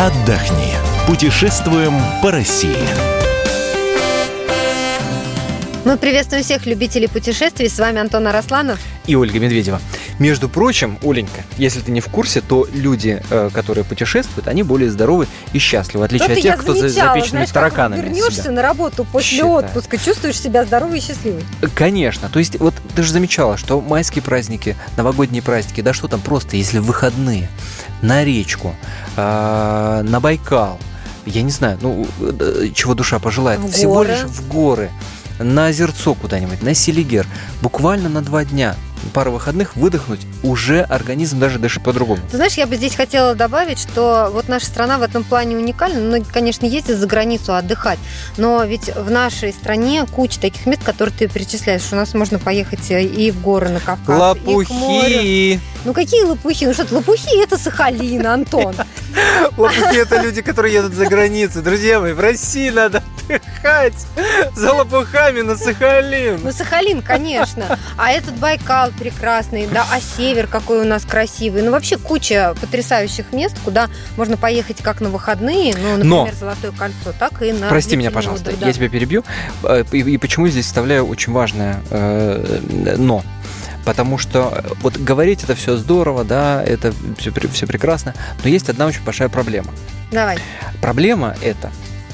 отдохни. Путешествуем по России. Мы приветствуем всех любителей путешествий. С вами Антон Арасланов. И Ольга Медведева. Между прочим, Оленька, если ты не в курсе, то люди, э, которые путешествуют, они более здоровы и счастливы, в отличие от тех, кто за замечала, запеченными знаешь, тараканами. Как вернешься себя. на работу после Считаю. отпуска, чувствуешь себя здоровый и счастливый. Конечно. То есть, вот ты же замечала, что майские праздники, новогодние праздники, да что там просто, если выходные, на речку, э, на Байкал, я не знаю, ну, э, чего душа пожелает, В всего горы. лишь в горы, на озерцо куда-нибудь, на Селигер, буквально на два дня, пара выходных выдохнуть, уже организм даже дышит по-другому. Ты знаешь, я бы здесь хотела добавить, что вот наша страна в этом плане уникальна. Многие, конечно, ездят за границу отдыхать, но ведь в нашей стране куча таких мест, которые ты перечисляешь. У нас можно поехать и в горы на Кавказ, и к морю. Ну какие лопухи? Ну что ты, лопухи это Сахалин, Антон. Лопухи это люди, которые едут за границу. Друзья мои, в России надо отдыхать за лопухами на Сахалин. Ну, Сахалин, конечно. А этот Байкал прекрасный, да, а север какой у нас красивый. Ну, вообще куча потрясающих мест, куда можно поехать как на выходные, ну, например, Но- Золотое кольцо, так и на Прости меня, пожалуйста, да. я тебя перебью. Э, И, и почему здесь вставляю очень важное э, но. Потому что э, вот говорить это все здорово, да, это все, все прекрасно, но есть одна очень большая проблема. Давай. Проблема это,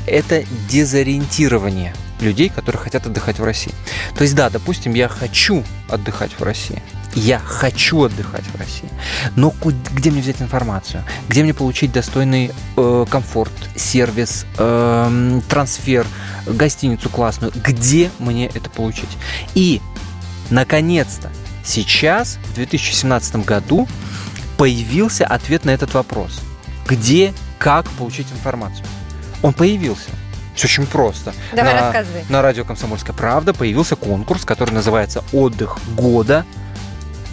это дезориентирование людей, которые хотят отдыхать в России. То есть, да, допустим, я хочу отдыхать в России. Я хочу отдыхать в России. Но где мне взять информацию? Где мне получить достойный э, комфорт, сервис, эм, трансфер, гостиницу классную? Где мне это получить? И, наконец-то, сейчас, в 2017 году, появился ответ на этот вопрос. Где, как получить информацию? Он появился. Все очень просто. Давай На- рассказывай. на радио «Комсомольская правда» появился конкурс, который называется «Отдых года»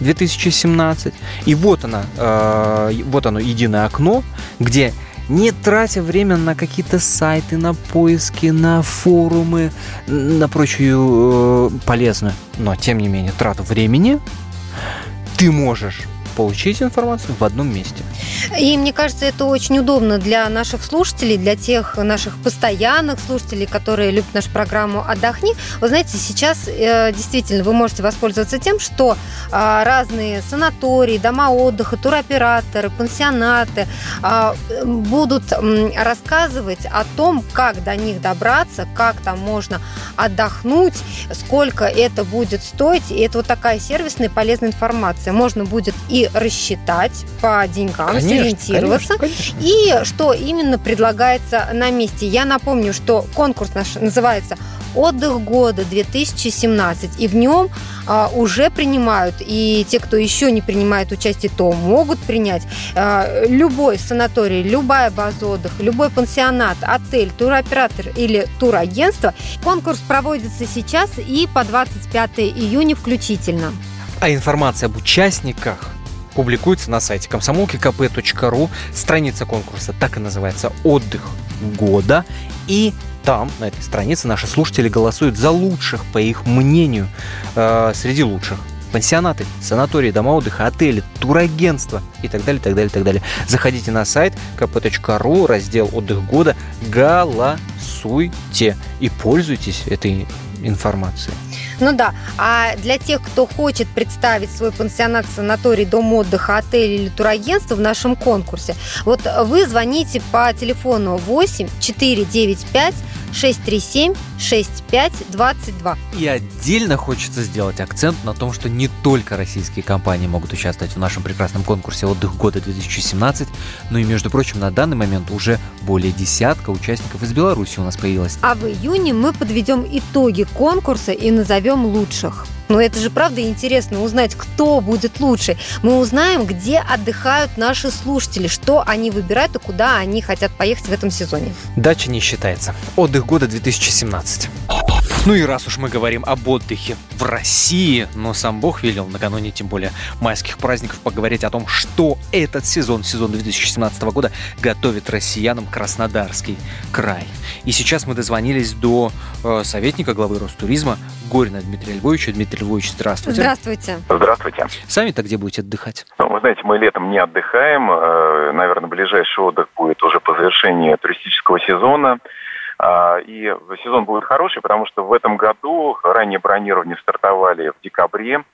2017. И вот, она, э, вот оно, единое окно, где не тратя время на какие-то сайты, на поиски, на форумы, на прочую э, полезную, но тем не менее трату времени, ты можешь получить информацию в одном месте. И мне кажется, это очень удобно для наших слушателей, для тех наших постоянных слушателей, которые любят нашу программу «Отдохни». Вы знаете, сейчас э, действительно вы можете воспользоваться тем, что а, разные санатории, дома отдыха, туроператоры, пансионаты а, будут м, рассказывать о том, как до них добраться, как там можно отдохнуть, сколько это будет стоить. И это вот такая сервисная полезная информация. Можно будет и рассчитать по деньгам, сориентироваться. конечно. И что именно предлагается на месте. Я напомню, что конкурс наш называется «Отдых года 2017», и в нем а, уже принимают, и те, кто еще не принимает участие, то могут принять а, любой санаторий, любая база отдыха, любой пансионат, отель, туроператор или турагентство. Конкурс проводится сейчас и по 25 июня включительно. А информация об участниках публикуется на сайте комсомолки.кп.ру. Страница конкурса так и называется «Отдых года». И там, на этой странице, наши слушатели голосуют за лучших, по их мнению, э, среди лучших. Пансионаты, санатории, дома отдыха, отели, турагентства и так далее, так далее, так далее. Заходите на сайт kp.ru, раздел «Отдых года», голосуйте и пользуйтесь этой информацией. Ну да, а для тех, кто хочет представить свой пансионат, санаторий, дом отдыха, отель или турагентство в нашем конкурсе, вот вы звоните по телефону 8 495 637 6522. И отдельно хочется сделать акцент на том, что не только российские компании могут участвовать в нашем прекрасном конкурсе «Отдых года 2017», но и, между прочим, на данный момент уже более десятка участников из Беларуси у нас появилось. А в июне мы подведем итоги конкурса и назовем лучших. Но это же правда интересно узнать, кто будет лучше. Мы узнаем, где отдыхают наши слушатели, что они выбирают и куда они хотят поехать в этом сезоне. Дача не считается. «Отдых года 2017». Ну и раз уж мы говорим об отдыхе в России, но сам Бог велел накануне, тем более майских праздников, поговорить о том, что этот сезон, сезон 2017 года, готовит россиянам Краснодарский край. И сейчас мы дозвонились до э, советника главы Ростуризма Горина Дмитрия Львовича. Дмитрий Львович, здравствуйте. Здравствуйте. Здравствуйте. Сами-то где будете отдыхать? Ну, вы знаете, мы летом не отдыхаем. Э, наверное, ближайший отдых будет уже по завершении туристического сезона. А, и сезон будет хороший, потому что в этом году раннее бронирование стартовали в декабре.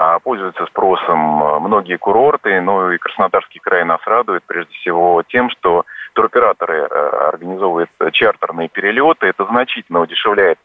А, пользуются спросом э, многие курорты, но и Краснодарский край нас радует прежде всего тем, что туроператоры э, организовывают чартерные перелеты. Это значительно удешевляет а,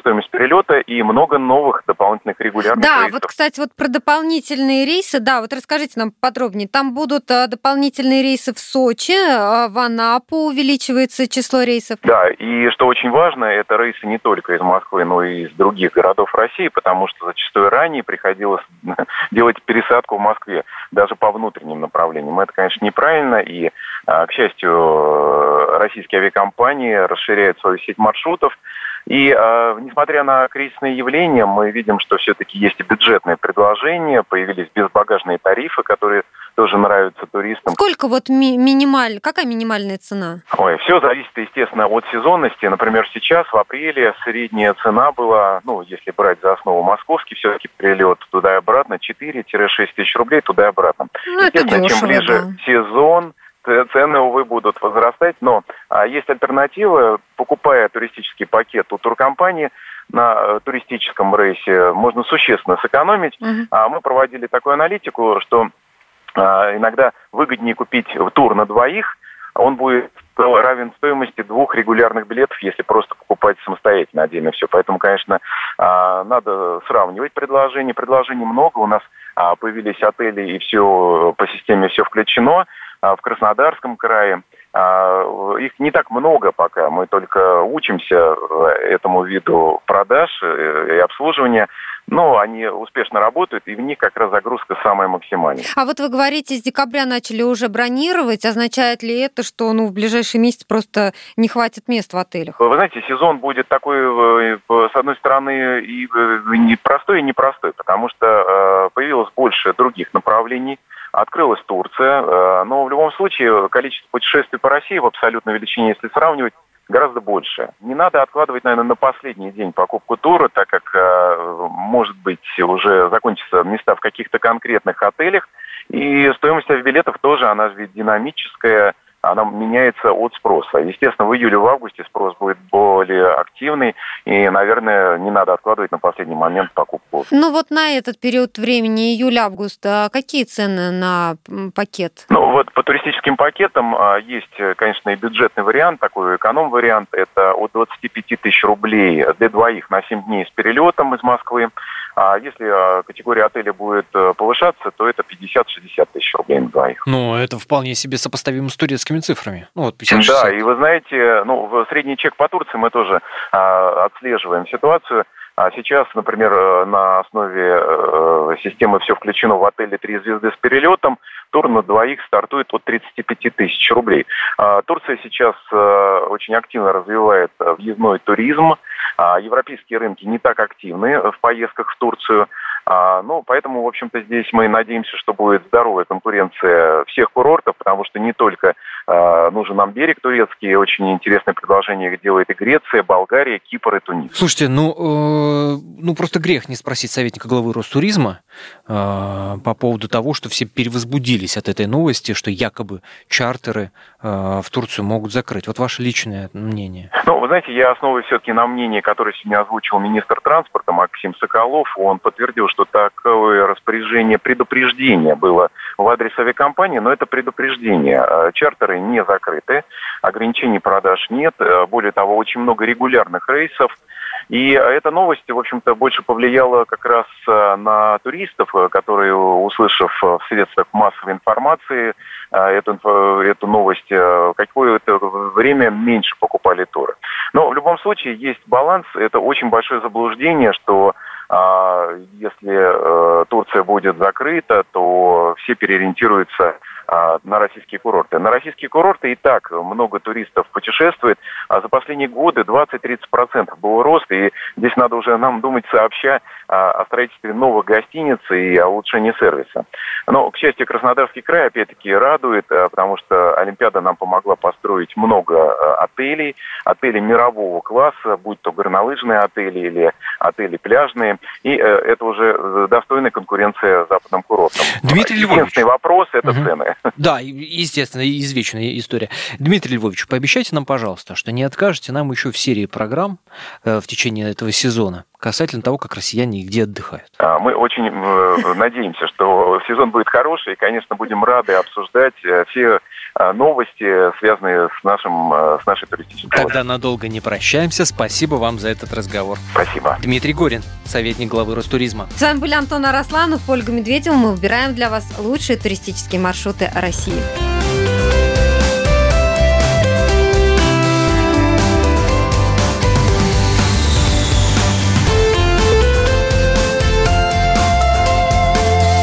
стоимость перелета и много новых дополнительных регулярных да, рейсов. вот, кстати, вот про дополнительные рейсы, да, вот расскажите нам подробнее. Там будут а, дополнительные рейсы в Сочи, а, в Анапу увеличивается число рейсов. Да, и что очень важно, это рейсы не только из Москвы, но и из других городов России, потому что зачастую ранее приходилось делать пересадку в Москве, даже по внутренним направлениям. Это, конечно, неправильно, и, к счастью, российские авиакомпании расширяют свою сеть маршрутов, и э, несмотря на кризисные явления, мы видим, что все-таки есть и бюджетные предложения, появились безбагажные тарифы, которые тоже нравятся туристам. Сколько вот ми- минималь, какая минимальная цена? Ой, все зависит, естественно, от сезонности. Например, сейчас в апреле средняя цена была, ну, если брать за основу московский, все-таки перелет туда и обратно 4-6 тысяч рублей туда и обратно. Ну, это естественно, дешево, чем ближе да. сезон, цены, увы, будут возрастать, но а, есть альтернатива. Покупая туристический пакет у туркомпании на э, туристическом рейсе, можно существенно сэкономить. Мгм. А мы проводили такую аналитику, что а, иногда выгоднее купить тур на двоих, он будет равен стоимости двух регулярных билетов, если просто покупать самостоятельно отдельно все. Поэтому, конечно, а, надо сравнивать предложения. Предложений много. У нас а, появились отели, и все по системе все включено. А, В Краснодарском крае а, их не так много пока. Мы только учимся э, этому виду продаж э, и обслуживания. Но они успешно работают, и в них как раз загрузка самая максимальная. А вот вы говорите, с декабря начали уже бронировать. Означает ли это, что ну, в ближайший месяц просто не хватит мест в отелях? Вы знаете, сезон будет такой, э, с одной стороны, и э, непростой, и непростой, потому что появилось больше других направлений, открылась Турция, э, но в любом случае количество путешествий по России в абсолютной величине, если сравнивать, гораздо больше. Не надо откладывать, наверное, на последний день покупку тура, так как, э, может быть, уже закончатся места в каких-то конкретных отелях, и стоимость авиабилетов тоже, она же ведь динамическая, она меняется от спроса. Естественно, в июле, в августе спрос будет более активный, и, наверное, не надо откладывать на последний момент покупку. Ну вот на этот период времени, июль-август, а какие цены на пакет? Ну вот по туристическим пакетам а, есть, конечно, и бюджетный вариант, такой эконом-вариант. Это от 25 тысяч рублей для двоих на 7 дней с перелетом из Москвы. А если а, категория отеля будет э, повышаться, то это 50-60 тысяч рублей на двоих. Ну, это вполне себе сопоставимо с турецкими цифрами. Ну, вот 50 Да, и вы знаете, ну, в средний чек по Турции мы тоже а, отслеживаем ситуацию. А сейчас, например, э, на основе э, системы «Все включено» в отеле «Три звезды» с перелетом, тур на двоих стартует от 35 тысяч рублей. А, Турция сейчас э, очень активно развивает въездной туризм. А, Европейские рынки не так активны в поездках в Турцию. А, Ну, поэтому, в общем-то, здесь мы надеемся, что будет здоровая конкуренция всех курортов, потому что не только а, нужен нам берег турецкий, очень интересное предложение делает и Греция, Болгария, Кипр и Тунис. Слушайте, ну, э, ну просто грех не спросить советника главы Ростуризма э, по поводу того, что все перевозбудились от этой новости, что якобы чартеры э, в Турцию могут закрыть. Вот ваше личное мнение. Ну, вы знаете, я основываюсь все-таки на мнении, которое сегодня озвучил министр транспорта Максим Соколов. Он подтвердил, что такое распоряжение предупреждения было в адрес авиакомпании, но это предупреждение. Э, Чартеры не закрыты, ограничений продаж нет. Э, Более того, очень много регулярных рейсов. И эта новость, в общем-то, больше повлияла как раз на туристов, которые, услышав в средствах массовой информации эту, эту новость, какое-то время меньше покупали туры. Но в любом случае есть баланс. Это очень большое заблуждение, что а, если э, Турция будет закрыта, то все переориентируются на российские курорты. На российские курорты и так много туристов путешествует, а за последние годы 20-30% был рост, и здесь надо уже нам думать сообща о строительстве новых гостиниц и о улучшении сервиса. Но, к счастью, Краснодарский край, опять-таки, радует, потому что Олимпиада нам помогла построить много отелей, отелей мирового класса, будь то горнолыжные отели или отели пляжные, и это уже достойная конкуренция западным курортам. Дмитрий Львович. Единственный вопрос – это угу. цены. Да, естественно, извечная история. Дмитрий Львович, пообещайте нам, пожалуйста, что не откажете нам еще в серии программ э, в течение этого сезона касательно того, как россияне и где отдыхают. А, мы очень э, надеемся, что сезон будет хороший, и, конечно, будем рады обсуждать э, все новости, связанные с, нашим, с нашей туристической Тогда надолго не прощаемся. Спасибо вам за этот разговор. Спасибо. Дмитрий Горин, советник главы Ростуризма. С вами были Антон Арасланов, Ольга Медведева. Мы выбираем для вас лучшие туристические маршруты России.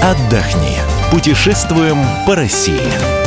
Отдохни. Путешествуем по России.